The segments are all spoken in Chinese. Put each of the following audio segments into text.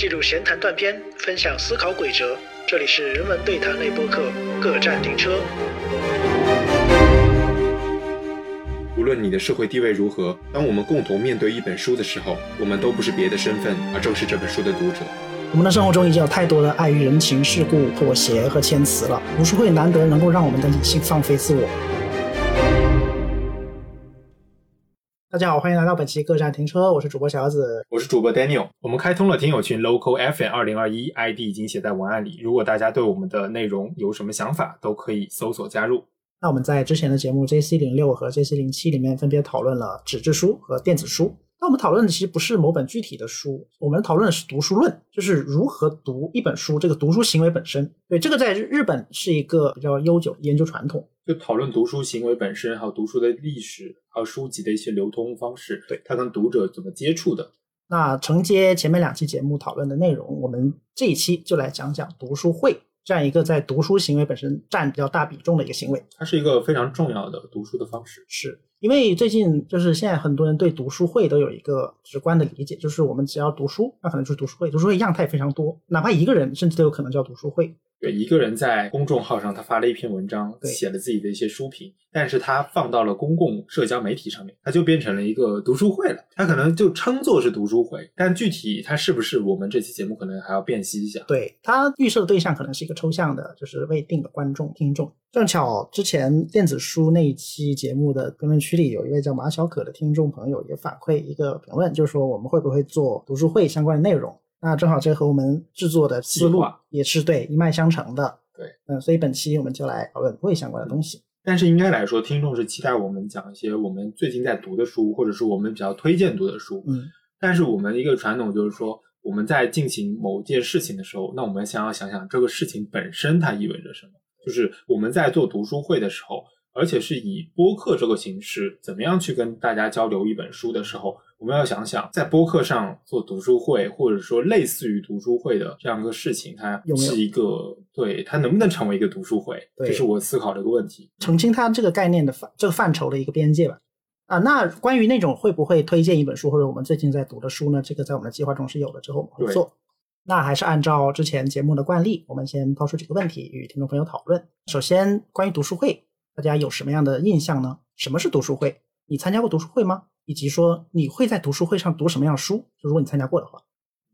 记录闲谈断片，分享思考轨哲。这里是人文对谈类播客，各站停车。无论你的社会地位如何，当我们共同面对一本书的时候，我们都不是别的身份，而正是这本书的读者。我们的生活中已经有太多的碍于人情世故、妥协和谦辞了。读书会难得能够让我们的理性放飞自我。大家好，欢迎来到本期各站停车，我是主播小子，我是主播 Daniel。我们开通了听友群 Local FM 二零二一，ID 已经写在文案里。如果大家对我们的内容有什么想法，都可以搜索加入。那我们在之前的节目 JC 零六和 JC 零七里面分别讨论了纸质书和电子书。那我们讨论的其实不是某本具体的书，我们讨论的是读书论，就是如何读一本书，这个读书行为本身。对，这个在日本是一个比较悠久的研究传统，就讨论读书行为本身，还有读书的历史，还有书籍的一些流通方式，对它跟读者怎么接触的。那承接前面两期节目讨论的内容，我们这一期就来讲讲读书会。这样一个在读书行为本身占比较大比重的一个行为，它是一个非常重要的读书的方式。是因为最近就是现在很多人对读书会都有一个直观的理解，就是我们只要读书，那可能就是读书会。读书会样态非常多，哪怕一个人甚至都有可能叫读书会。对，一个人在公众号上他发了一篇文章，写了自己的一些书评。但是他放到了公共社交媒体上面，他就变成了一个读书会了。他可能就称作是读书会，但具体他是不是我们这期节目可能还要辨析一下。对，他预设的对象可能是一个抽象的，就是未定的观众听众。正巧之前电子书那一期节目的评论区里，有一位叫马小可的听众朋友也反馈一个评论，就是说我们会不会做读书会相关的内容？那正好这和我们制作的思路也是对一脉相承的。对，嗯，所以本期我们就来讨论会相关的东西。但是应该来说，听众是期待我们讲一些我们最近在读的书，或者是我们比较推荐读的书。嗯，但是我们一个传统就是说，我们在进行某件事情的时候，那我们想要想想这个事情本身它意味着什么。就是我们在做读书会的时候，而且是以播客这个形式，怎么样去跟大家交流一本书的时候。我们要想想，在播客上做读书会，或者说类似于读书会的这样一个事情，它是一个对它能不能成为一个读书会，这是我思考的一个问题。澄清它这个概念的范这个范畴的一个边界吧。啊，那关于那种会不会推荐一本书，或者我们最近在读的书呢？这个在我们的计划中是有的，之后我们会做。那还是按照之前节目的惯例，我们先抛出几个问题与听众朋友讨论。首先，关于读书会，大家有什么样的印象呢？什么是读书会？你参加过读书会吗？以及说你会在读书会上读什么样的书？就如果你参加过的话，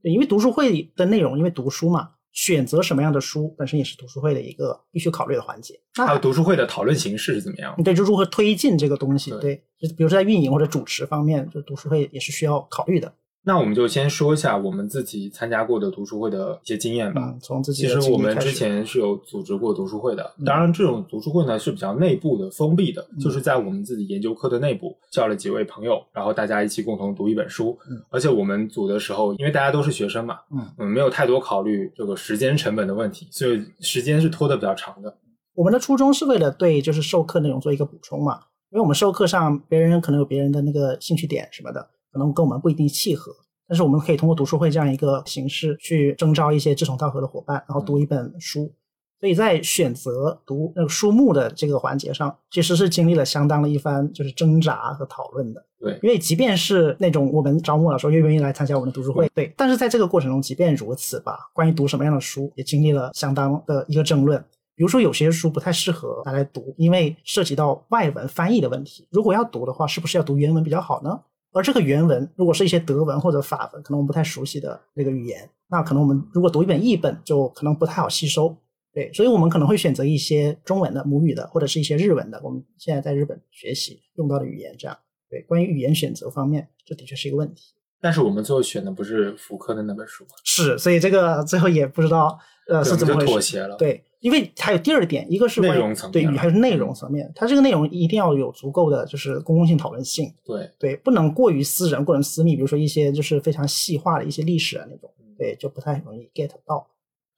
对因为读书会的内容，因为读书嘛，选择什么样的书本身也是读书会的一个必须考虑的环节。还有读书会的讨论形式是怎么样？对，就如何推进这个东西？对，就比如说在运营或者主持方面，就读书会也是需要考虑的。那我们就先说一下我们自己参加过的读书会的一些经验吧。从自己其实我们之前是有组织过读书会的，当然这种读书会呢是比较内部的、封闭的，就是在我们自己研究科的内部叫了几位朋友，然后大家一起共同读一本书。而且我们组的时候，因为大家都是学生嘛，嗯，没有太多考虑这个时间成本的问题，所以时间是拖得比较长的。我们的初衷是为了对就是授课内容做一个补充嘛，因为我们授课上别人可能有别人的那个兴趣点什么的，可能跟我们不一定契合。但是我们可以通过读书会这样一个形式去征召一些志同道合的伙伴，然后读一本书。所以在选择读那个书目的这个环节上，其实是经历了相当的一番就是挣扎和讨论的。对，因为即便是那种我们招募了说愿不愿意来参加我们的读书会，对，但是在这个过程中，即便如此吧，关于读什么样的书，也经历了相当的一个争论。比如说有些书不太适合拿来读，因为涉及到外文翻译的问题。如果要读的话，是不是要读原文比较好呢？而这个原文如果是一些德文或者法文，可能我们不太熟悉的那个语言，那可能我们如果读一本译本，就可能不太好吸收。对，所以我们可能会选择一些中文的母语的，或者是一些日文的，我们现在在日本学习用到的语言。这样，对，关于语言选择方面，这的确是一个问题。但是我们最后选的不是福柯的那本书，是，所以这个 最后也不知道，呃，是怎么妥协了？对。因为还有第二点，一个是内容层面，对，还是内容层面，它这个内容一定要有足够的就是公共性讨论性，对对，不能过于私人、过于私密，比如说一些就是非常细化的一些历史啊那种，对，就不太容易 get 到。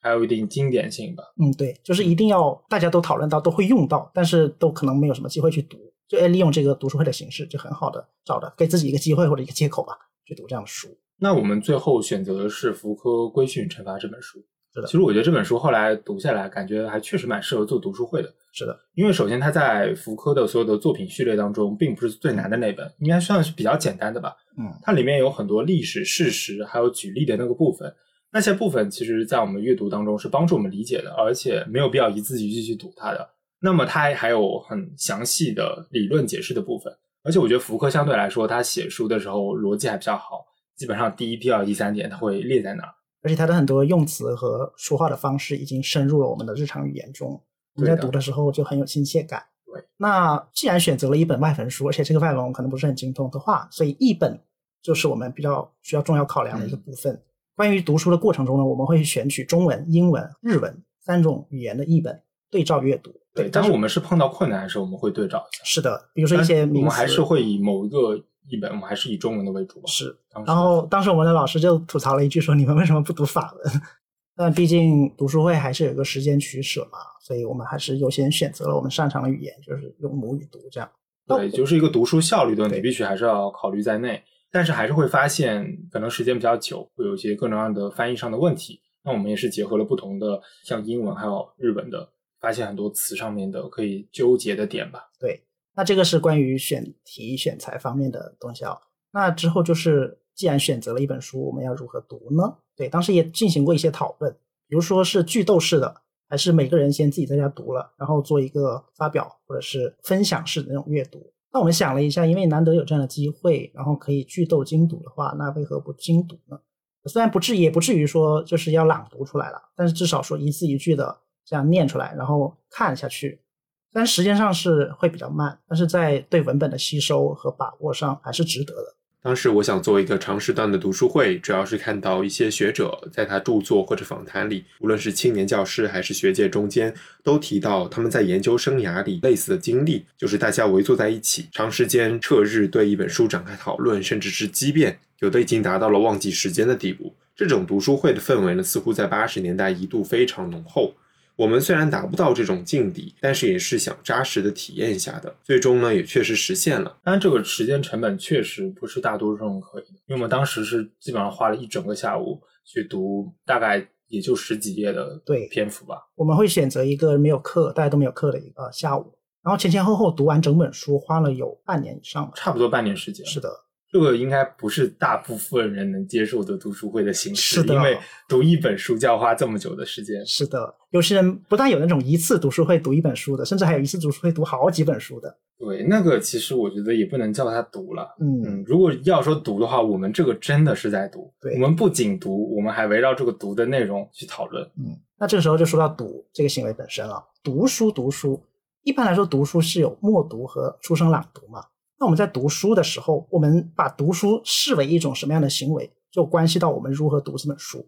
还有一定经典性吧，嗯，对，就是一定要大家都讨论到，都会用到，但是都可能没有什么机会去读，就利用这个读书会的形式，就很好的找的给自己一个机会或者一个借口吧，去读这样的书。那我们最后选择的是福柯规训惩罚这本书。是的，其实我觉得这本书后来读下来，感觉还确实蛮适合做读书会的。是的，因为首先它在福柯的所有的作品序列当中，并不是最难的那本，应该算是比较简单的吧。嗯，它里面有很多历史事实，还有举例的那个部分，那些部分其实，在我们阅读当中是帮助我们理解的，而且没有必要一字一句去读它的。那么，它还有很详细的理论解释的部分。而且，我觉得福柯相对来说，他写书的时候逻辑还比较好，基本上第一、第二、第三点他会列在那儿。而且，他的很多用词和说话的方式已经深入了我们的日常语言中，你在读的时候就很有亲切感。对，那既然选择了一本外文书，而且这个外文我可能不是很精通的话，所以译本就是我们比较需要重要考量的一个部分。关于读书的过程中呢，我们会选取中文、英文、日文三种语言的译本对照阅读。对，但是我们是碰到困难的时候，我们会对照一下。是的，比如说一些名词，我们还是会以某一个译本，我们还是以中文的为主吧。是。然后当时我们的老师就吐槽了一句说：“你们为什么不读法文？” 但毕竟读书会还是有一个时间取舍嘛，所以我们还是优先选择了我们擅长的语言，就是用母语读这样。对，就是一个读书效率的问题，必须还是要考虑在内。但是还是会发现，可能时间比较久，会有一些各种各样的翻译上的问题。那我们也是结合了不同的，像英文还有日文的，发现很多词上面的可以纠结的点吧。对，那这个是关于选题选材方面的东西啊。那之后就是，既然选择了一本书，我们要如何读呢？对，当时也进行过一些讨论，比如说是剧斗式的，还是每个人先自己在家读了，然后做一个发表或者是分享式的那种阅读。那我们想了一下，因为难得有这样的机会，然后可以剧斗精读的话，那为何不精读呢？虽然不至也不至于说就是要朗读出来了，但是至少说一字一句的这样念出来，然后看下去，虽然时间上是会比较慢，但是在对文本的吸收和把握上还是值得的。当时我想做一个长时段的读书会，主要是看到一些学者在他著作或者访谈里，无论是青年教师还是学界中间，都提到他们在研究生涯里类似的经历，就是大家围坐在一起，长时间彻日对一本书展开讨论，甚至是激辩，有的已经达到了忘记时间的地步。这种读书会的氛围呢，似乎在八十年代一度非常浓厚。我们虽然达不到这种境地，但是也是想扎实的体验一下的。最终呢，也确实实现了。当然这个时间成本确实不是大多数人可以的，因为我们当时是基本上花了一整个下午去读，大概也就十几页的对篇幅吧。我们会选择一个没有课，大家都没有课的一个下午，然后前前后后读完整本书，花了有半年以上，差不多半年时间。是的。这个应该不是大部分人能接受的读书会的形式，是的，因为读一本书就要花这么久的时间。是的，有些人不但有那种一次读书会读一本书的，甚至还有一次读书会读好几本书的。对，那个其实我觉得也不能叫他读了。嗯嗯，如果要说读的话，我们这个真的是在读。对，我们不仅读，我们还围绕这个读的内容去讨论。嗯，那这个时候就说到读这个行为本身了。读书，读书，一般来说，读书是有默读和出声朗读嘛。那我们在读书的时候，我们把读书视为一种什么样的行为，就关系到我们如何读这本书。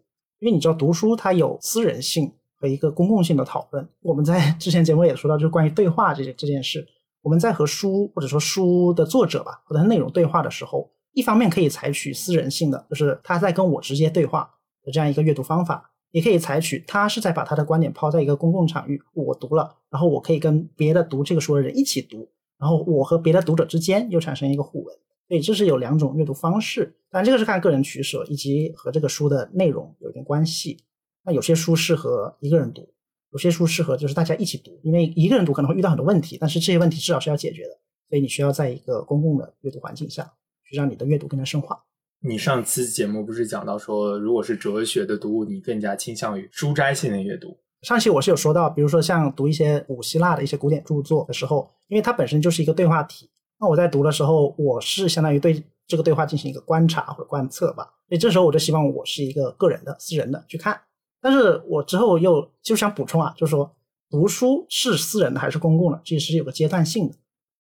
因为你知道，读书它有私人性和一个公共性的讨论。我们在之前节目也说到，就是关于对话这件这件事。我们在和书或者说书的作者吧，或者内容对话的时候，一方面可以采取私人性的，就是他在跟我直接对话的这样一个阅读方法；也可以采取他是在把他的观点抛在一个公共场域，我读了，然后我可以跟别的读这个书的人一起读。然后我和别的读者之间又产生一个互文，所以这是有两种阅读方式，但这个是看个人取舍以及和这个书的内容有一点关系。那有些书适合一个人读，有些书适合就是大家一起读，因为一个人读可能会遇到很多问题，但是这些问题至少是要解决的，所以你需要在一个公共的阅读环境下去让你的阅读更加深化。你上期节目不是讲到说，如果是哲学的读物，你更加倾向于书斋性的阅读。上期我是有说到，比如说像读一些古希腊的一些古典著作的时候，因为它本身就是一个对话体，那我在读的时候，我是相当于对这个对话进行一个观察或者观测吧。所以这时候我就希望我是一个个人的、私人的去看。但是我之后又就想补充啊，就是说读书是私人的还是公共的，其实是有个阶段性的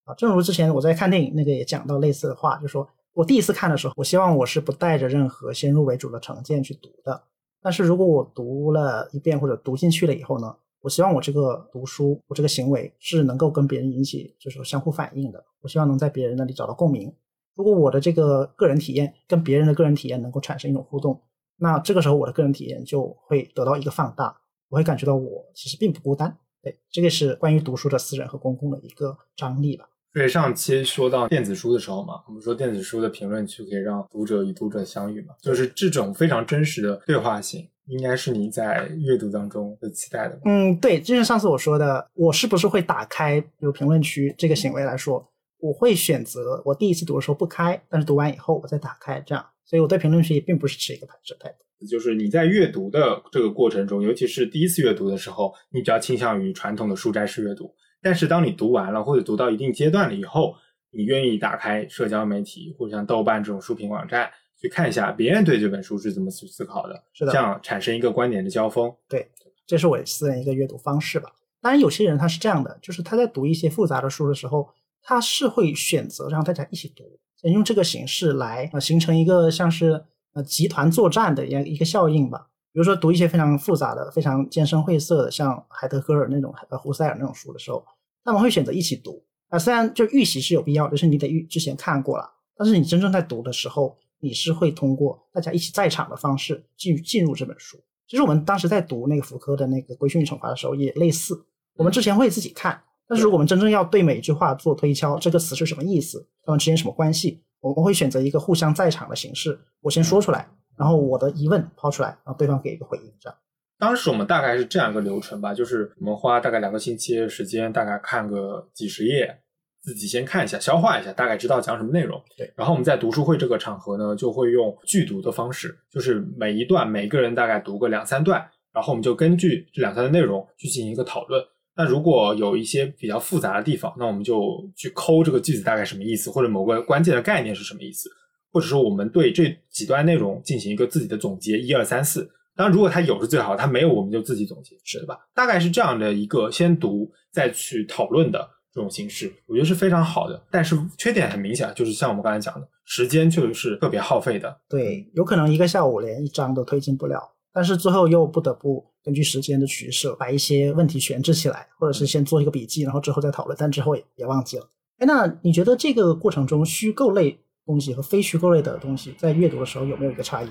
啊。正如之前我在看电影那个也讲到类似的话，就是说我第一次看的时候，我希望我是不带着任何先入为主的成见去读的。但是如果我读了一遍或者读进去了以后呢，我希望我这个读书，我这个行为是能够跟别人引起就是相互反应的。我希望能在别人那里找到共鸣。如果我的这个个人体验跟别人的个人体验能够产生一种互动，那这个时候我的个人体验就会得到一个放大，我会感觉到我其实并不孤单。对，这个是关于读书的私人和公共的一个张力吧。所以上期说到电子书的时候嘛，我们说电子书的评论区可以让读者与读者相遇嘛，就是这种非常真实的对话性，应该是你在阅读当中的期待的。嗯，对，就像上次我说的，我是不是会打开比如评论区这个行为来说，我会选择我第一次读的时候不开，但是读完以后我再打开，这样所以我对评论区也并不是持一个排斥态度。就是你在阅读的这个过程中，尤其是第一次阅读的时候，你比较倾向于传统的书斋式阅读。但是当你读完了或者读到一定阶段了以后，你愿意打开社交媒体或者像豆瓣这种书评网站去看一下别人对这本书是怎么去思考的，是的这样产生一个观点的交锋。对这是我私人一个阅读方式吧。当然，有些人他是这样的，就是他在读一些复杂的书的时候，他是会选择让大家一起读，用这个形式来呃形成一个像是呃集团作战的一样一个效应吧。比如说读一些非常复杂的、非常艰深晦涩的，像海德格尔那种、呃胡塞尔那种书的时候，他们会选择一起读啊。虽然就预习是有必要的，就是你得预之前看过了，但是你真正在读的时候，你是会通过大家一起在场的方式进进入这本书。其实我们当时在读那个福柯的那个《规训与惩罚》的时候也类似，我们之前会自己看，但是如果我们真正要对每一句话做推敲，这个词是什么意思，它们之间什么关系，我们会选择一个互相在场的形式，我先说出来，然后我的疑问抛出来，然后对方给一个回应，这样。当时我们大概是这样一个流程吧，就是我们花大概两个星期的时间，大概看个几十页，自己先看一下，消化一下，大概知道讲什么内容。对，然后我们在读书会这个场合呢，就会用剧读的方式，就是每一段每个人大概读个两三段，然后我们就根据这两三段内容去进行一个讨论。那如果有一些比较复杂的地方，那我们就去抠这个句子大概什么意思，或者某个关键的概念是什么意思，或者说我们对这几段内容进行一个自己的总结，一二三四。当然，如果它有是最好，它没有我们就自己总结，是的吧？大概是这样的一个先读再去讨论的这种形式，我觉得是非常好的。但是缺点很明显，就是像我们刚才讲的，时间确实是特别耗费的。对，有可能一个下午连一章都推进不了，但是最后又不得不根据时间的取舍，把一些问题悬置起来，或者是先做一个笔记，然后之后再讨论，但之后也也忘记了。哎，那你觉得这个过程中虚构类东西和非虚构类的东西在阅读的时候有没有一个差异？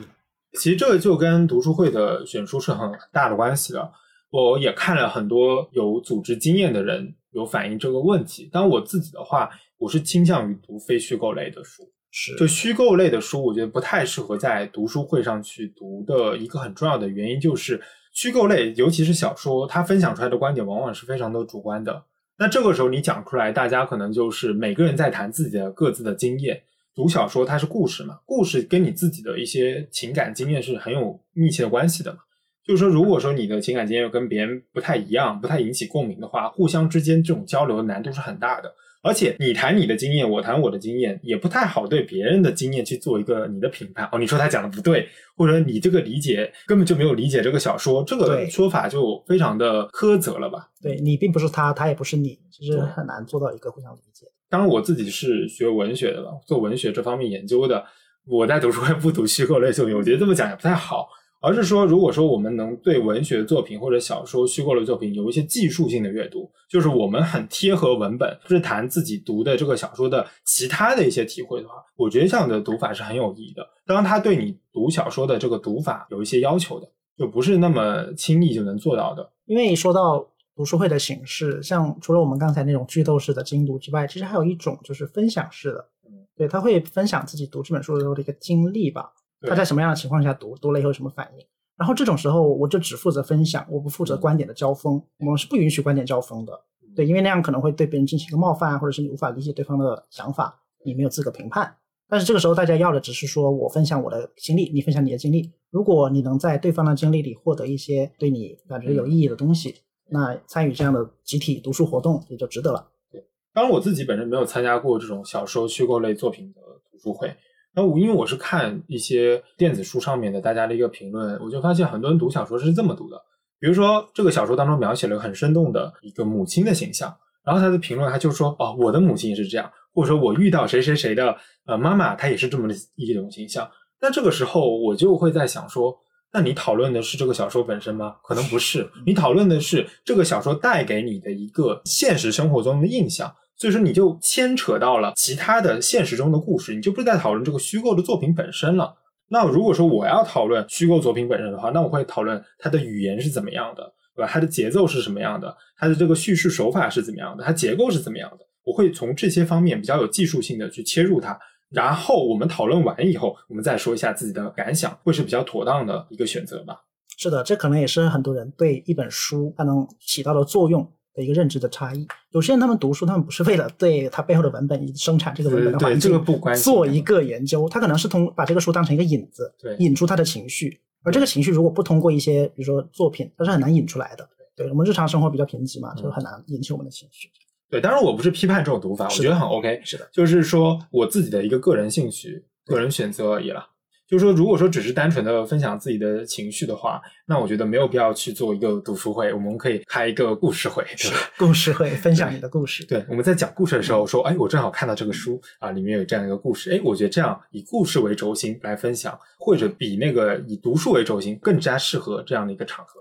其实这个就跟读书会的选书是很大的关系的。我也看了很多有组织经验的人有反映这个问题。但我自己的话，我是倾向于读非虚构类的书。是就虚构类的书，我觉得不太适合在读书会上去读的一个很重要的原因就是，虚构类，尤其是小说，它分享出来的观点往往是非常的主观的。那这个时候你讲出来，大家可能就是每个人在谈自己的各自的经验。读小说它是故事嘛，故事跟你自己的一些情感经验是很有密切的关系的嘛。就是说，如果说你的情感经验跟别人不太一样，不太引起共鸣的话，互相之间这种交流的难度是很大的。而且你谈你的经验，我谈我的经验，也不太好对别人的经验去做一个你的评判。哦，你说他讲的不对，或者你这个理解根本就没有理解这个小说，这个说法就非常的苛责了吧？对你并不是他，他也不是你，其实很难做到一个互相理解。当然，我自己是学文学的了，做文学这方面研究的。我在读书会不读虚构类作品，我觉得这么讲也不太好。而是说，如果说我们能对文学作品或者小说虚构类作品有一些技术性的阅读，就是我们很贴合文本，是谈自己读的这个小说的其他的一些体会的话，我觉得这样的读法是很有意义的。当然，它对你读小说的这个读法有一些要求的，就不是那么轻易就能做到的。因为说到读书会的形式，像除了我们刚才那种剧斗式的精读之外，其实还有一种就是分享式的，嗯对，他会分享自己读这本书的时候的一个经历吧，他在什么样的情况下读，读了以后有什么反应。然后这种时候，我就只负责分享，我不负责观点的交锋。我们是不允许观点交锋的，对，因为那样可能会对别人进行一个冒犯，或者是你无法理解对方的想法，你没有资格评判。但是这个时候，大家要的只是说我分享我的经历，你分享你的经历。如果你能在对方的经历里获得一些对你感觉有意义的东西，那参与这样的集体读书活动也就值得了。对当然，我自己本身没有参加过这种小说虚构类作品的读书会。那我因为我是看一些电子书上面的大家的一个评论，我就发现很多人读小说是这么读的。比如说，这个小说当中描写了很生动的一个母亲的形象，然后他的评论他就说：“哦，我的母亲也是这样，或者说我遇到谁谁谁的呃妈妈，她也是这么的一种形象。”那这个时候我就会在想说，那你讨论的是这个小说本身吗？可能不是，你讨论的是这个小说带给你的一个现实生活中的印象。所以说，你就牵扯到了其他的现实中的故事，你就不是在讨论这个虚构的作品本身了。那如果说我要讨论虚构作品本身的话，那我会讨论它的语言是怎么样的，对吧？它的节奏是什么样的？它的这个叙事手法是怎么样的？它结构是怎么样的？我会从这些方面比较有技术性的去切入它。然后我们讨论完以后，我们再说一下自己的感想，会是比较妥当的一个选择吧。是的，这可能也是很多人对一本书它能起到的作用的的一个认知的差异。有些人他们读书，他们不是为了对它背后的文本生产这个文本环境做一个研究，他可能是通把这个书当成一个引子，对引出他的情绪。而这个情绪如果不通过一些比如说作品，它是很难引出来的。对我们日常生活比较贫瘠嘛，嗯就很难引起我们的情绪。对，当然我不是批判这种读法，我觉得很 OK，是的，就是说我自己的一个个人兴趣、个人选择而已了。就是说，如果说只是单纯的分享自己的情绪的话，那我觉得没有必要去做一个读书会，我们可以开一个故事会，对吧？故事会分享你的故事。对，我们在讲故事的时候说，哎，我正好看到这个书啊，里面有这样一个故事，哎，我觉得这样以故事为轴心来分享，或者比那个以读书为轴心更加适合这样的一个场合。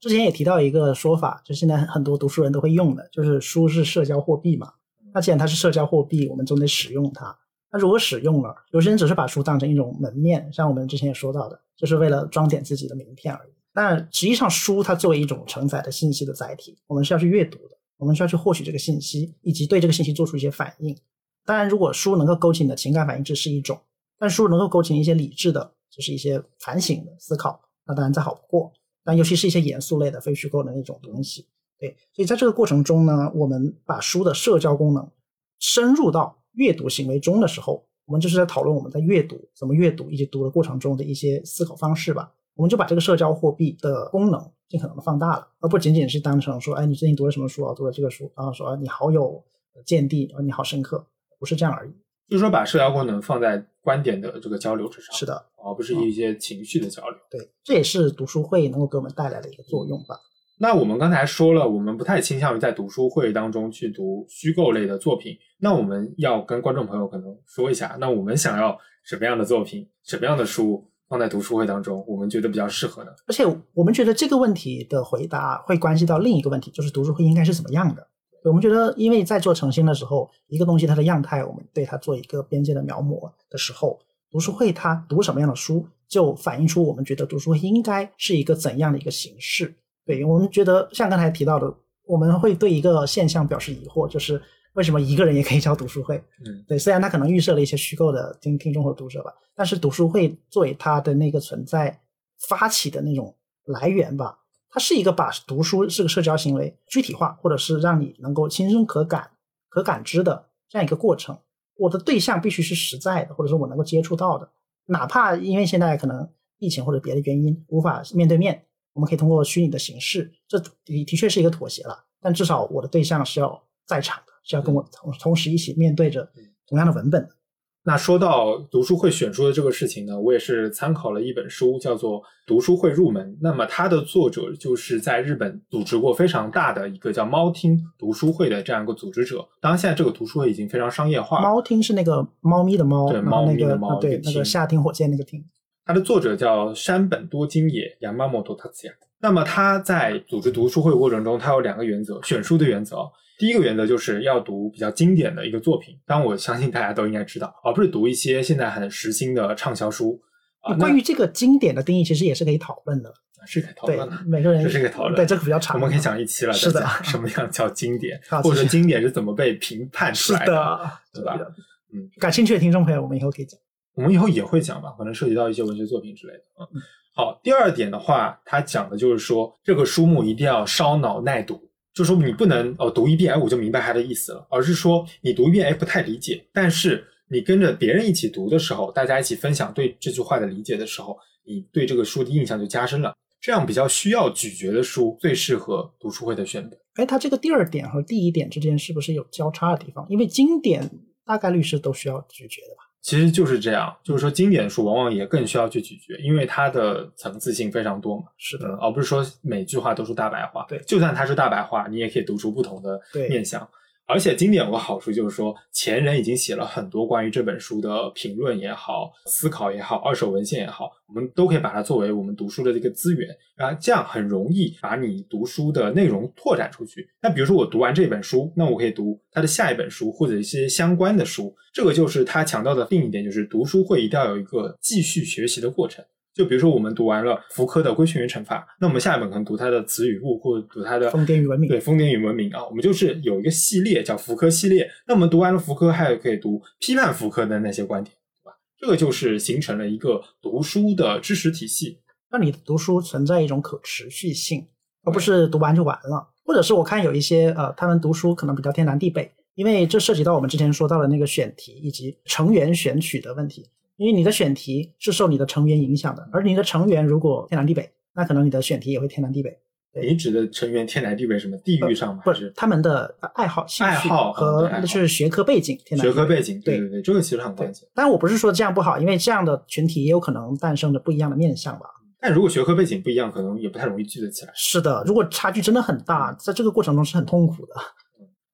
之前也提到一个说法，就现在很多读书人都会用的，就是书是社交货币嘛。那既然它是社交货币，我们总得使用它。那如果使用了，有些人只是把书当成一种门面，像我们之前也说到的，就是为了装点自己的名片而已。但实际上，书它作为一种承载的信息的载体，我们是要去阅读的，我们需要去获取这个信息，以及对这个信息做出一些反应。当然，如果书能够勾起你的情感反应，这是一种；但书能够勾起一些理智的，就是一些反省的思考，那当然再好不过。但尤其是一些严肃类的非虚构的那种东西，对，所以在这个过程中呢，我们把书的社交功能深入到阅读行为中的时候，我们就是在讨论我们在阅读怎么阅读以及读的过程中的一些思考方式吧。我们就把这个社交货币的功能尽可能的放大了，而不仅仅是当成说，哎，你最近读了什么书啊？读了这个书，然后说啊你好有见地，啊你好深刻，不是这样而已。就是说，把社交功能放在观点的这个交流之上，是的，而不是一些情绪的交流。对，这也是读书会能够给我们带来的一个作用吧。那我们刚才说了，我们不太倾向于在读书会当中去读虚构类的作品。那我们要跟观众朋友可能说一下，那我们想要什么样的作品、什么样的书放在读书会当中，我们觉得比较适合呢？而且我们觉得这个问题的回答会关系到另一个问题，就是读书会应该是怎么样的。我们觉得，因为在做诚心的时候，一个东西它的样态，我们对它做一个边界的描摹的时候，读书会它读什么样的书，就反映出我们觉得读书会应该是一个怎样的一个形式。对我们觉得，像刚才提到的，我们会对一个现象表示疑惑，就是为什么一个人也可以叫读书会？嗯，对，虽然他可能预设了一些虚构的听听众或读者吧，但是读书会作为它的那个存在发起的那种来源吧，它是一个把读书是个社交行为具体化，或者是让你能够亲身可感、可感知的这样一个过程。我的对象必须是实在的，或者说我能够接触到的，哪怕因为现在可能疫情或者别的原因无法面对面，我们可以通过虚拟的形式，这的的确是一个妥协了。但至少我的对象是要在场的，是要跟我同同时一起面对着同样的文本的。那说到读书会选书的这个事情呢，我也是参考了一本书，叫做《读书会入门》。那么它的作者就是在日本组织过非常大的一个叫猫厅读书会的这样一个组织者。当然，现在这个读书会已经非常商业化。猫厅是那个猫咪的猫，对猫咪的猫呃对那个厅那个夏町火箭那个听。它的作者叫山本多金野 （Yamamoto Tatsuya）。那么他在组织读书会过程中，他有两个原则：选书的原则。第一个原则就是要读比较经典的一个作品，当然我相信大家都应该知道，而不是读一些现在很时兴的畅销书啊。关于这个经典的定义，其实也是可以讨论的。是可以讨对论的，，每个人这是个讨论对这个比较长，我们可以讲一期了，是的什么样叫经典 好，或者经典是怎么被评判出来的，对吧？的嗯，感兴趣的听众朋友，我们以后可以讲。我们以后也会讲吧，可能涉及到一些文学作品之类的。嗯，好，第二点的话，它讲的就是说，这个书目一定要烧脑耐读，就说你不能哦读一遍，哎我就明白它的意思了，而是说你读一遍，哎不太理解，但是你跟着别人一起读的时候，大家一起分享对这句话的理解的时候，你对这个书的印象就加深了。这样比较需要咀嚼的书，最适合读书会的选择。哎，它这个第二点和第一点之间是不是有交叉的地方？因为经典大概率是都需要咀嚼的吧？其实就是这样，就是说经典书往往也更需要去咀嚼，因为它的层次性非常多嘛。是的，而不是说每句话都是大白话。对就算它是大白话，你也可以读出不同的面相。而且经典有个好处就是说，前人已经写了很多关于这本书的评论也好、思考也好、二手文献也好，我们都可以把它作为我们读书的这个资源，啊这样很容易把你读书的内容拓展出去。那比如说我读完这本书，那我可以读它的下一本书或者一些相关的书。这个就是他强调的另一点，就是读书会一定要有一个继续学习的过程。就比如说，我们读完了福柯的《规训与惩罚》，那我们下一本可能读他的《词语物》，或者读他的疯癫与文明对《疯癫与文明》啊，我们就是有一个系列叫福柯系列。那我们读完了福柯，还有可以读批判福柯的那些观点，对吧？这个就是形成了一个读书的知识体系。让你读书存在一种可持续性，而不是读完就完了。或者是我看有一些呃，他们读书可能比较天南地北，因为这涉及到我们之前说到的那个选题以及成员选取的问题。因为你的选题是受你的成员影响的，而你的成员如果天南地北，那可能你的选题也会天南地北。你指的成员天南地北什么地域上吗？不是他们的爱好、兴趣爱好和就是学科背景。天南地北学科背景，对对对对，这个其实很关键。但，我不是说这样不好，因为这样的群体也有可能诞生着不一样的面相吧。但如果学科背景不一样，可能也不太容易聚得起来。是的，如果差距真的很大，在这个过程中是很痛苦的。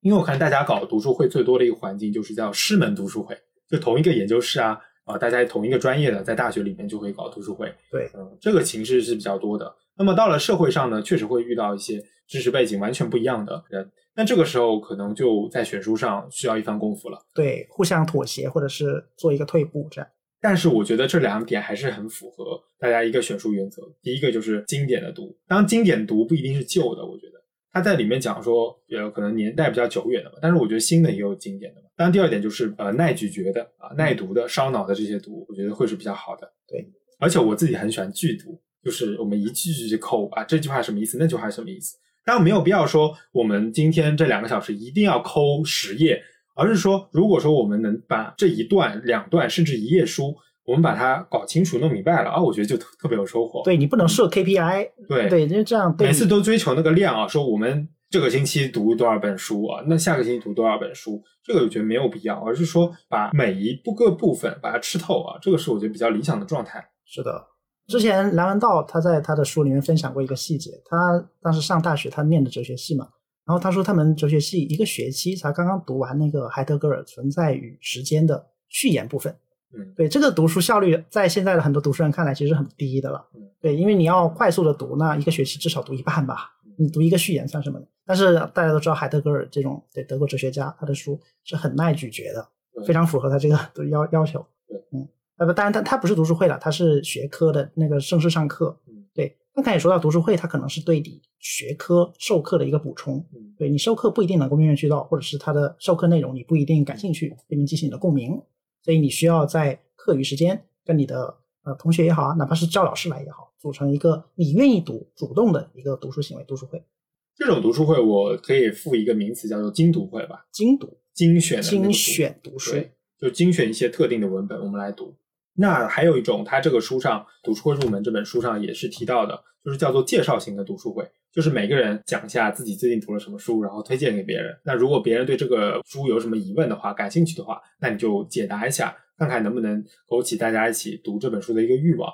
因为我看大家搞读书会最多的一个环境就是叫师门读书会，就同一个研究室啊，啊，大家同一个专业的在大学里面就会搞读书会。对，嗯，这个形式是比较多的。那么到了社会上呢，确实会遇到一些知识背景完全不一样的人，那这个时候可能就在选书上需要一番功夫了。对，互相妥协或者是做一个退步，这样。但是我觉得这两点还是很符合大家一个选书原则。第一个就是经典的读，当然经典读不一定是旧的，我觉得他在里面讲说，呃，可能年代比较久远的嘛，但是我觉得新的也有经典的嘛。当然，第二点就是呃耐咀嚼的啊、耐读的、烧脑的这些读，我觉得会是比较好的。对，而且我自己很喜欢剧读，就是我们一句句去抠啊，这句话什么意思，那句话什么意思。当然没有必要说我们今天这两个小时一定要抠十页，而是说，如果说我们能把这一段、两段甚至一页书，我们把它搞清楚、弄明白了啊，我觉得就特特别有收获。对你不能设 KPI，对对，因为这样对每次都追求那个量啊，说我们这个星期读多少本书啊，那下个星期读多少本书，这个我觉得没有必要，而是说把每一步个部分把它吃透啊，这个是我觉得比较理想的状态。是的。之前梁文道他在他的书里面分享过一个细节，他当时上大学，他念的哲学系嘛，然后他说他们哲学系一个学期才刚刚读完那个海德格尔《存在与时间》的序言部分。嗯对这个读书效率，在现在的很多读书人看来其实很低的了嗯。对，因为你要快速的读，那一个学期至少读一半吧。你读一个序言算什么呢？但是大家都知道海德格尔这种对德国哲学家，他的书是很耐咀嚼的，非常符合他这个的要要求。对，嗯，呃不，当然他他不是读书会了，他是学科的那个正式上课。嗯对，刚才也说到读书会，它可能是对你学科授课的一个补充。嗯对你授课不一定能够面面俱到，或者是他的授课内容你不一定感兴趣，不一定激起你的共鸣，所以你需要在课余时间跟你的呃同学也好啊，哪怕是叫老师来也好，组成一个你愿意读、主动的一个读书行为读书会，这种读书会，我可以附一个名词叫做精读会吧，精读、精选精选读书。对，就精选一些特定的文本，我们来读。那还有一种，它这个书上《读书会入门》这本书上也是提到的，就是叫做介绍型的读书会，就是每个人讲一下自己最近读了什么书，然后推荐给别人。那如果别人对这个书有什么疑问的话，感兴趣的话，那你就解答一下，看看能不能勾起大家一起读这本书的一个欲望。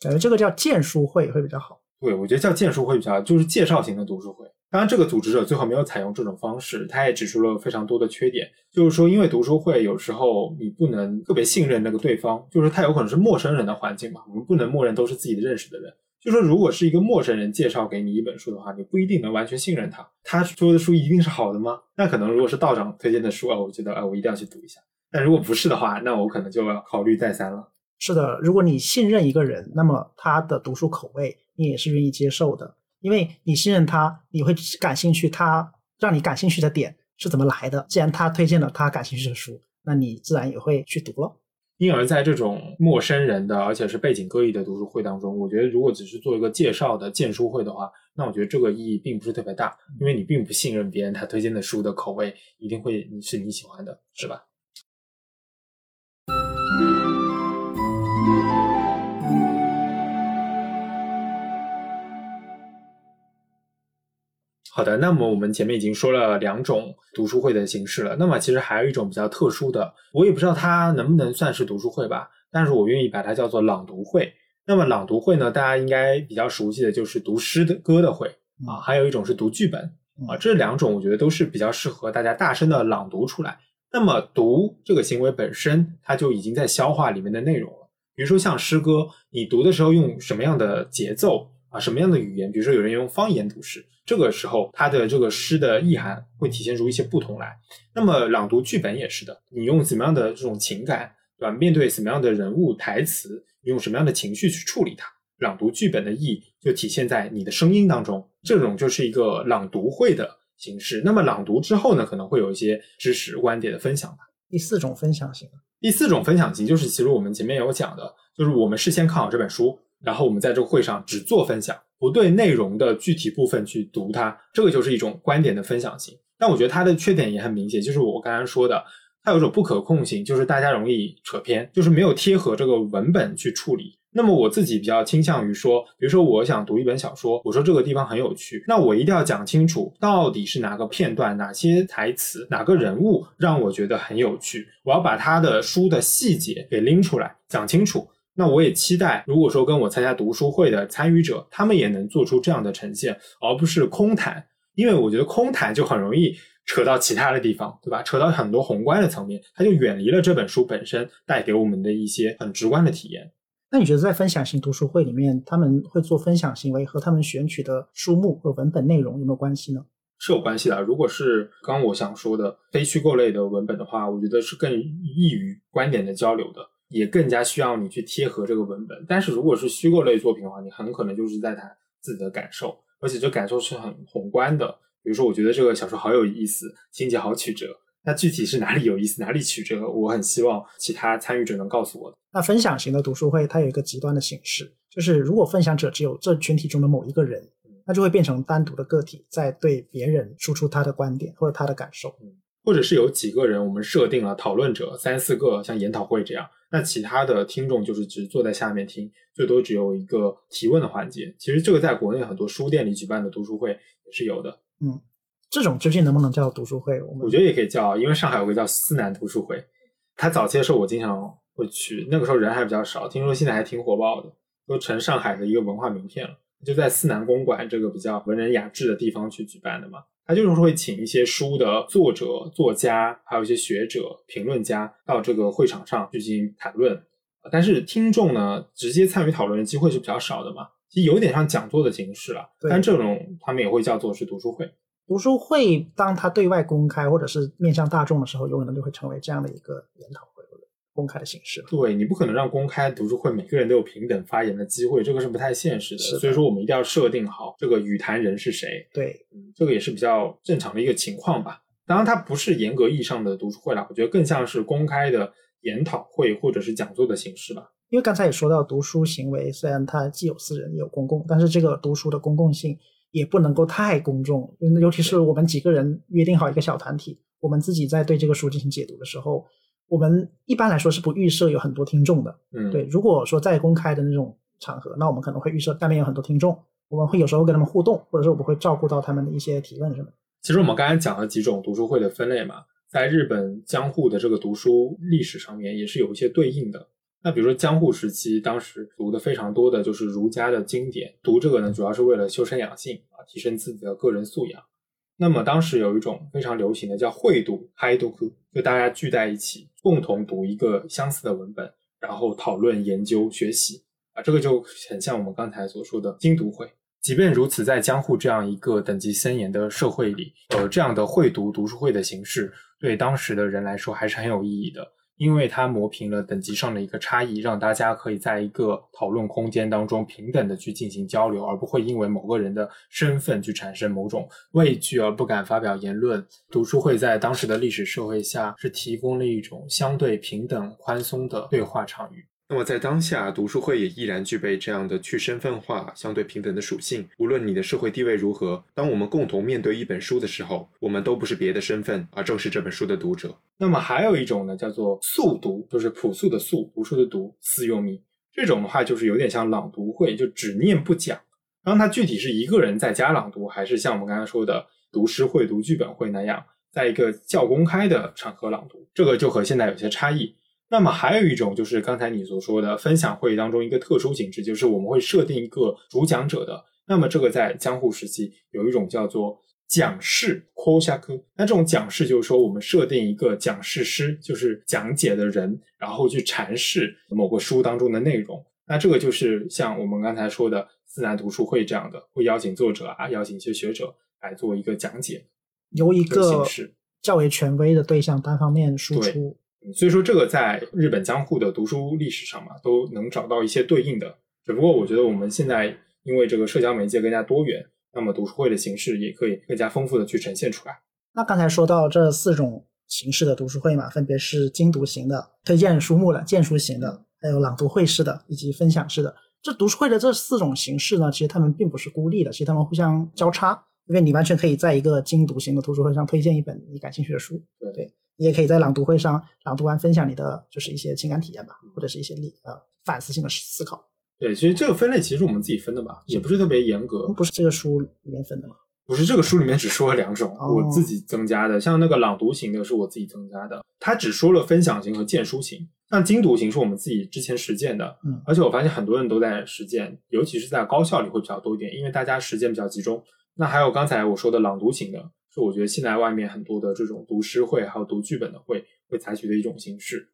感觉这个叫荐书会会比较好。对，我觉得叫荐书会比较好，就是介绍型的读书会。当然，这个组织者最后没有采用这种方式，他也指出了非常多的缺点，就是说，因为读书会有时候你不能特别信任那个对方，就是他有可能是陌生人的环境嘛，我们不能默认都是自己的认识的人。就说如果是一个陌生人介绍给你一本书的话，你不一定能完全信任他。他说的书一定是好的吗？那可能如果是道长推荐的书啊，我觉得啊，我一定要去读一下。但如果不是的话，那我可能就要考虑再三了。是的，如果你信任一个人，那么他的读书口味你也是愿意接受的，因为你信任他，你会感兴趣他让你感兴趣的点是怎么来的。既然他推荐了他感兴趣的书，那你自然也会去读了。因而，在这种陌生人的，而且是背景各异的读书会当中，我觉得如果只是做一个介绍的荐书会的话，那我觉得这个意义并不是特别大，因为你并不信任别人他推荐的书的口味一定会是你喜欢的，是吧？好的，那么我们前面已经说了两种读书会的形式了，那么其实还有一种比较特殊的，我也不知道它能不能算是读书会吧，但是我愿意把它叫做朗读会。那么朗读会呢，大家应该比较熟悉的就是读诗的歌的会啊，还有一种是读剧本啊，这两种我觉得都是比较适合大家大声的朗读出来。那么读这个行为本身，它就已经在消化里面的内容了。比如说像诗歌，你读的时候用什么样的节奏啊，什么样的语言？比如说有人用方言读诗，这个时候他的这个诗的意涵会体现出一些不同来。那么朗读剧本也是的，你用怎么样的这种情感，对吧？面对什么样的人物台词，你用什么样的情绪去处理它？朗读剧本的意义就体现在你的声音当中，这种就是一个朗读会的形式。那么朗读之后呢，可能会有一些知识观点的分享吧。第四种分享型，第四种分享型就是其实我们前面有讲的，就是我们事先看好这本书，然后我们在这个会上只做分享，不对内容的具体部分去读它，这个就是一种观点的分享型。但我觉得它的缺点也很明显，就是我刚才说的，它有一种不可控性，就是大家容易扯偏，就是没有贴合这个文本去处理。那么我自己比较倾向于说，比如说我想读一本小说，我说这个地方很有趣，那我一定要讲清楚到底是哪个片段、哪些台词、哪个人物让我觉得很有趣，我要把他的书的细节给拎出来讲清楚。那我也期待，如果说跟我参加读书会的参与者，他们也能做出这样的呈现，而不是空谈。因为我觉得空谈就很容易扯到其他的地方，对吧？扯到很多宏观的层面，它就远离了这本书本身带给我们的一些很直观的体验。那你觉得在分享型读书会里面，他们会做分享行为和他们选取的书目和文本内容有没有关系呢？是有关系的。如果是刚我想说的非虚构类的文本的话，我觉得是更易于观点的交流的，也更加需要你去贴合这个文本。但是如果是虚构类作品的话，你很可能就是在谈自己的感受。而且这感受是很宏观的，比如说，我觉得这个小说好有意思，情节好曲折。那具体是哪里有意思，哪里曲折，我很希望其他参与者能告诉我。那分享型的读书会，它有一个极端的形式，就是如果分享者只有这群体中的某一个人，那就会变成单独的个体，在对别人输出他的观点或者他的感受。或者是有几个人，我们设定了讨论者三四个，像研讨会这样，那其他的听众就是只坐在下面听，最多只有一个提问的环节。其实这个在国内很多书店里举办的读书会也是有的。嗯，这种究竟能不能叫读书会？我我觉得也可以叫，因为上海有个叫思南读书会，它早期的时候我经常会去，那个时候人还比较少，听说现在还挺火爆的，都成上海的一个文化名片了。就在思南公馆这个比较文人雅致的地方去举办的嘛。他就是会请一些书的作者、作家，还有一些学者、评论家到这个会场上去进行谈论。但是听众呢，直接参与讨论的机会是比较少的嘛，其实有点像讲座的形式了。但这种他们也会叫做是读书会。读书会当它对外公开或者是面向大众的时候，有可能就会成为这样的一个研讨。公开的形式，对你不可能让公开读书会每个人都有平等发言的机会，这个是不太现实的。是，所以说我们一定要设定好这个语坛人是谁。对，嗯这个也是比较正常的一个情况吧。当然，它不是严格意义上的读书会了，我觉得更像是公开的研讨会或者是讲座的形式吧。因为刚才也说到，读书行为虽然它既有私人也有公共，但是这个读书的公共性也不能够太公众，尤其是我们几个人约定好一个小团体，我们自己在对这个书进行解读的时候。我们一般来说是不预设有很多听众的，嗯，对。如果说在公开的那种场合，那我们可能会预设下面有很多听众，我们会有时候跟他们互动，或者说我们会照顾到他们的一些提问什么。其实我们刚才讲了几种读书会的分类嘛，在日本江户的这个读书历史上面也是有一些对应的。那比如说江户时期，当时读的非常多的就是儒家的经典，读这个呢主要是为了修身养性啊，提升自己的个人素养。那么当时有一种非常流行的叫会读 （hi 读课），就大家聚在一起。共同读一个相似的文本，然后讨论、研究、学习啊，这个就很像我们刚才所说的精读会。即便如此，在江户这样一个等级森严的社会里，呃，这样的会读读书会的形式，对当时的人来说还是很有意义的。因为它磨平了等级上的一个差异，让大家可以在一个讨论空间当中平等的去进行交流，而不会因为某个人的身份去产生某种畏惧而不敢发表言论。读书会在当时的历史社会下是提供了一种相对平等、宽松的对话场域。那么在当下，读书会也依然具备这样的去身份化、相对平等的属性。无论你的社会地位如何，当我们共同面对一本书的时候，我们都不是别的身份，而正是这本书的读者。那么还有一种呢，叫做速读，就是朴素的素，读书的读，四用密。这种的话，就是有点像朗读会，就只念不讲。当它具体是一个人在家朗读，还是像我们刚才说的读诗会、读剧本会那样，在一个较公开的场合朗读，这个就和现在有些差异。那么还有一种就是刚才你所说的分享会当中一个特殊形式，就是我们会设定一个主讲者的。那么这个在江户时期有一种叫做讲士 k o s h a k 那这种讲士就是说我们设定一个讲释师，就是讲解的人，然后去阐释某个书当中的内容。那这个就是像我们刚才说的自然读书会这样的，会邀请作者啊，邀请一些学者来做一个讲解，由一个较为权威的对象单方面输出。所以说，这个在日本江户的读书历史上嘛，都能找到一些对应的。只不过，我觉得我们现在因为这个社交媒介更加多元，那么读书会的形式也可以更加丰富的去呈现出来。那刚才说到这四种形式的读书会嘛，分别是精读型的、推荐书目的、荐书型的，还有朗读会式的以及分享式的。这读书会的这四种形式呢，其实他们并不是孤立的，其实他们互相交叉，因为你完全可以在一个精读型的读书会上推荐一本你感兴趣的书，对对，你也可以在朗读会上朗读完分享你的就是一些情感体验吧，或者是一些理呃反思性的思考，对，其实这个分类其实我们自己分的吧，也不是特别严格。不是这个书里面分的吗？不是这个书里面只说了两种，哦我自己增加的。像那个朗读型的是我自己增加的，它只说了分享型和荐书型。像精读型是我们自己之前实践的，嗯而且我发现很多人都在实践，尤其是在高校里会比较多一点，因为大家时间比较集中。那还有刚才我说的朗读型的，是我觉得现在外面很多的这种读诗会还有读剧本的会会采取的一种形式。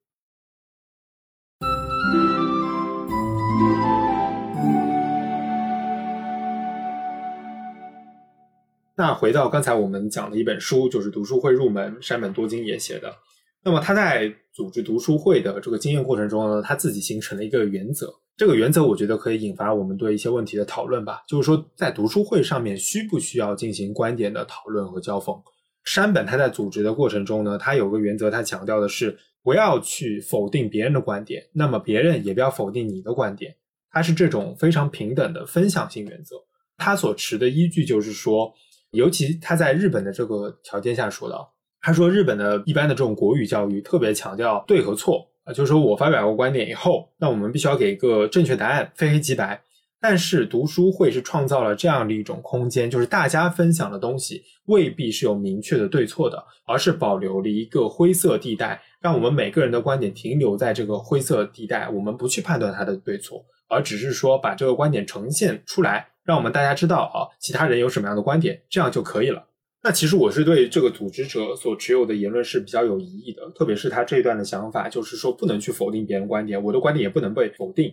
那回到刚才我们讲的一本书，就是《读书会入门》，山本多金也写的。那么他在组织读书会的这个经验过程中呢，他自己形成了一个原则。这个原则我觉得可以引发我们对一些问题的讨论吧，就是说在读书会上面需不需要进行观点的讨论和交锋？山本他在组织的过程中呢，他有个原则，他强调的是不要去否定别人的观点，那么别人也不要否定你的观点，他是这种非常平等的分享性原则。他所持的依据就是说，尤其他在日本的这个条件下说的，他说日本的一般的这种国语教育特别强调对和错就是说我发表过观点以后，那我们必须要给一个正确答案，非黑即白。但是读书会是创造了这样的一种空间，就是大家分享的东西未必是有明确的对错的，而是保留了一个灰色地带，让我们每个人的观点停留在这个灰色地带，我们不去判断它的对错，而只是说把这个观点呈现出来，让我们大家知道啊，其他人有什么样的观点，这样就可以了。那其实我是对这个组织者所持有的言论是比较有疑义的，特别是他这一段的想法，就是说不能去否定别人观点，我的观点也不能被否定。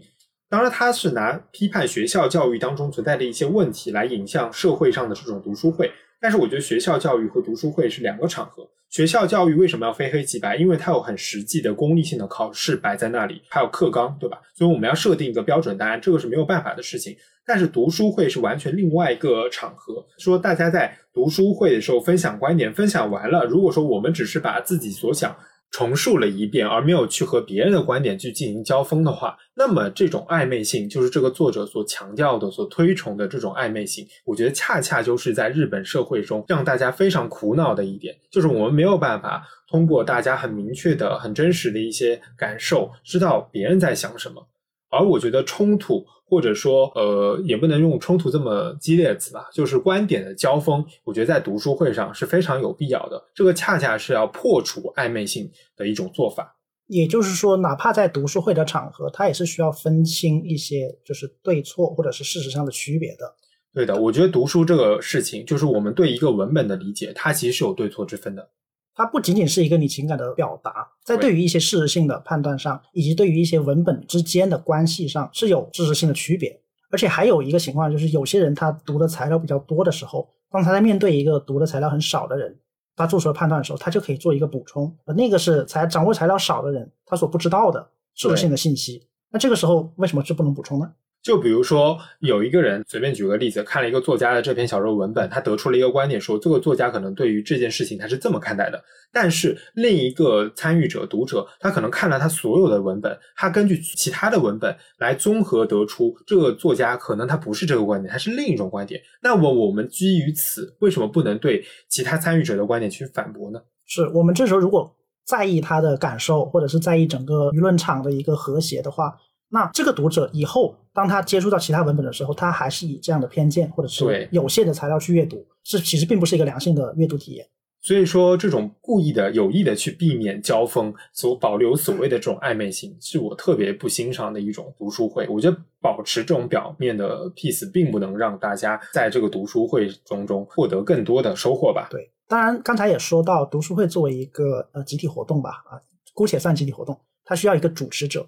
当然，他是拿批判学校教育当中存在的一些问题来引向社会上的这种读书会，但是我觉得学校教育和读书会是两个场合。学校教育为什么要非黑即白？因为它有很实际的功利性的考试摆在那里，还有课纲，对吧？所以我们要设定一个标准答案，这个是没有办法的事情。但是读书会是完全另外一个场合，说大家在读书会的时候分享观点，分享完了，如果说我们只是把自己所想重述了一遍，而没有去和别人的观点去进行交锋的话，那么这种暧昧性，就是这个作者所强调的、所推崇的这种暧昧性，我觉得恰恰就是在日本社会中让大家非常苦恼的一点，就是我们没有办法通过大家很明确的、很真实的一些感受，知道别人在想什么。而我觉得冲突，或者说，呃，也不能用冲突这么激烈的词吧，就是观点的交锋，我觉得在读书会上是非常有必要的。这个恰恰是要破除暧昧性的一种做法。也就是说，哪怕在读书会的场合，他也是需要分清一些就是对错或者是事实上的区别的。对的，我觉得读书这个事情，就是我们对一个文本的理解，它其实是有对错之分的。它不仅仅是一个你情感的表达，在对于一些事实性的判断上，以及对于一些文本之间的关系上是有知识性的区别。而且还有一个情况就是，有些人他读的材料比较多的时候，当他在面对一个读的材料很少的人，他做出了判断的时候，他就可以做一个补充，而那个是材掌握材料少的人他所不知道的事实性的信息。那这个时候为什么是不能补充呢？就比如说，有一个人随便举个例子，看了一个作家的这篇小说文本，他得出了一个观点，说这个作家可能对于这件事情他是这么看待的。但是另一个参与者、读者，他可能看了他所有的文本，他根据其他的文本来综合得出这个作家可能他不是这个观点，他是另一种观点。那么我们基于此，为什么不能对其他参与者的观点去反驳呢？是我们这时候如果在意他的感受，或者是在意整个舆论场的一个和谐的话，那这个读者以后当他接触到其他文本的时候，他还是以这样的偏见或者是对有限的材料去阅读，是其实并不是一个良性的阅读体验。所以说，这种故意的、有意的去避免交锋，所保留所谓的这种暧昧性，是我特别不欣赏的一种读书会。我觉得保持这种表面的 peace，并不能让大家在这个读书会中中获得更多的收获吧。对，当然刚才也说到，读书会作为一个呃集体活动吧，啊，姑且算集体活动，它需要一个主持者。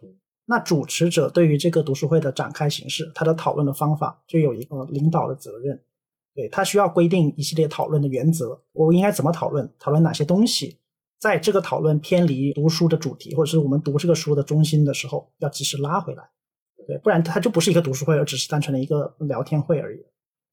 那主持者对于这个读书会的展开形式，他的讨论的方法，就有一个领导的责任。对他需要规定一系列讨论的原则，我应该怎么讨论，讨论哪些东西，在这个讨论偏离读书的主题，或者是我们读这个书的中心的时候，要及时拉回来。对，不然它就不是一个读书会，而只是单纯的一个聊天会而已。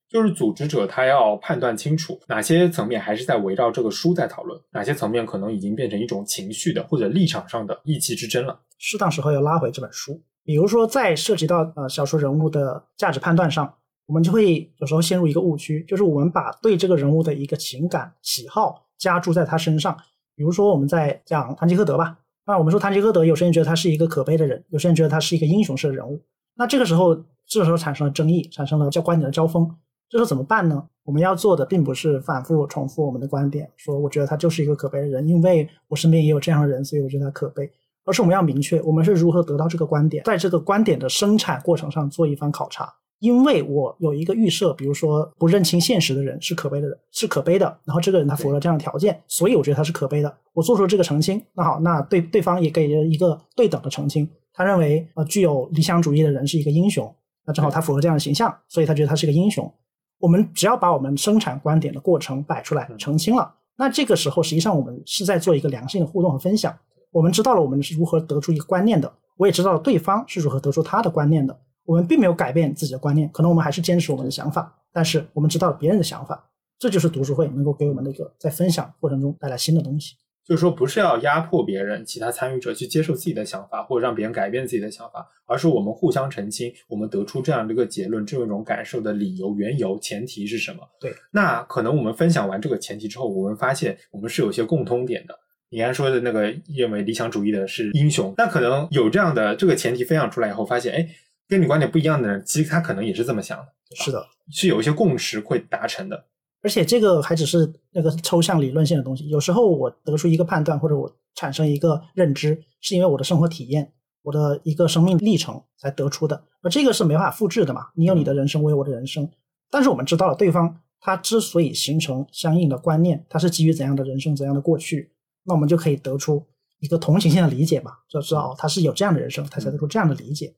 就是组织者他要判断清楚哪些层面还是在围绕这个书在讨论，哪些层面可能已经变成一种情绪的或者立场上的意气之争了。适当时候要拉回这本书。比如说，在涉及到呃小说人物的价值判断上，我们就会有时候陷入一个误区，就是我们把对这个人物的一个情感喜好加注在他身上。比如说，我们在讲堂吉诃德吧，那我们说堂吉诃德，有些人觉得他是一个可悲的人，有些人觉得他是一个英雄式的人物。那这个时候，这时候产生了争议，产生了交观点的交锋。这时候怎么办呢？我们要做的并不是反复重复我们的观点，说我觉得他就是一个可悲的人，因为我身边也有这样的人，所以我觉得他可悲。而是我们要明确，我们是如何得到这个观点，在这个观点的生产过程上做一番考察。因为我有一个预设，比如说不认清现实的人是可悲的人，是可悲的。然后这个人他符合这样的条件，所以我觉得他是可悲的。我做出了这个澄清，那好，那对对方也给了一个对等的澄清。他认为呃具有理想主义的人是一个英雄，那正好他符合这样的形象，所以他觉得他是一个英雄。我们只要把我们生产观点的过程摆出来澄清了，那这个时候实际上我们是在做一个良性的互动和分享。我们知道了我们是如何得出一个观念的，我也知道了对方是如何得出他的观念的。我们并没有改变自己的观念，可能我们还是坚持我们的想法，但是我们知道了别人的想法，这就是读书会能够给我们的一个在分享过程中带来新的东西。就是说，不是要压迫别人、其他参与者去接受自己的想法，或者让别人改变自己的想法，而是我们互相澄清，我们得出这样的一个结论、这种感受的理由、缘由、前提是什么？对。那可能我们分享完这个前提之后，我们发现我们是有些共通点的。你刚才说的那个认为理想主义的是英雄，那可能有这样的这个前提分享出来以后，发现哎，跟你观点不一样的人，其实他可能也是这么想的。是的，是有一些共识会达成的。而且这个还只是那个抽象理论性的东西。有时候我得出一个判断，或者我产生一个认知，是因为我的生活体验、我的一个生命历程才得出的。而这个是没法复制的嘛？你有你的人生，我有我的人生。但是我们知道了，对方他之所以形成相应的观念，他是基于怎样的人生、怎样的过去。那我们就可以得出一个同情性的理解吧，就知道他是有这样的人生，他才得出这样的理解。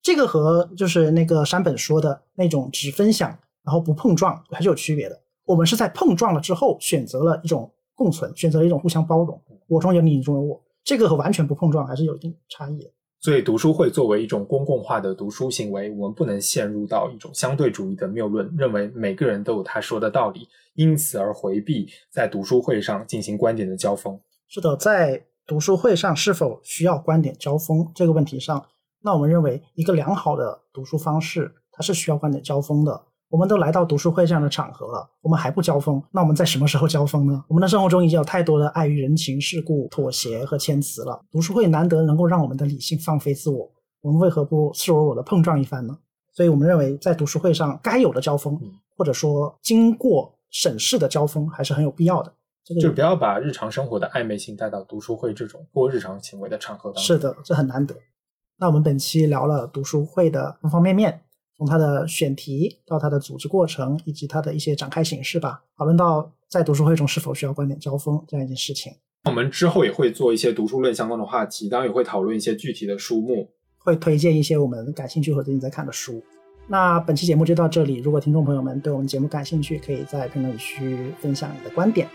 这个和就是那个山本说的那种只分享然后不碰撞还是有区别的。我们是在碰撞了之后选择了一种共存，选择了一种互相包容，我中有你，你中有我。这个和完全不碰撞还是有一定差异的。所以读书会作为一种公共化的读书行为，我们不能陷入到一种相对主义的谬论，认为每个人都有他说的道理，因此而回避在读书会上进行观点的交锋。是的，在读书会上是否需要观点交锋这个问题上，那我们认为一个良好的读书方式，它是需要观点交锋的。我们都来到读书会这样的场合了，我们还不交锋，那我们在什么时候交锋呢？我们的生活中已经有太多的碍于人情世故、妥协和谦辞了。读书会难得能够让我们的理性放飞自我，我们为何不赤裸裸的碰撞一番呢？所以我们认为，在读书会上该有的交锋，或者说经过审视的交锋，还是很有必要的。就不要把日常生活的暧昧性带到读书会这种过日常行为的场合当中。是的，这很难得。那我们本期聊了读书会的方方面面，从它的选题到它的组织过程，以及它的一些展开形式吧，讨论到在读书会中是否需要观点交锋这样一件事情。我们之后也会做一些读书论相关的话题，当然也会讨论一些具体的书目，会推荐一些我们感兴趣或最近在看的书。那本期节目就到这里。如果听众朋友们对我们节目感兴趣，可以在评论区分享你的观点。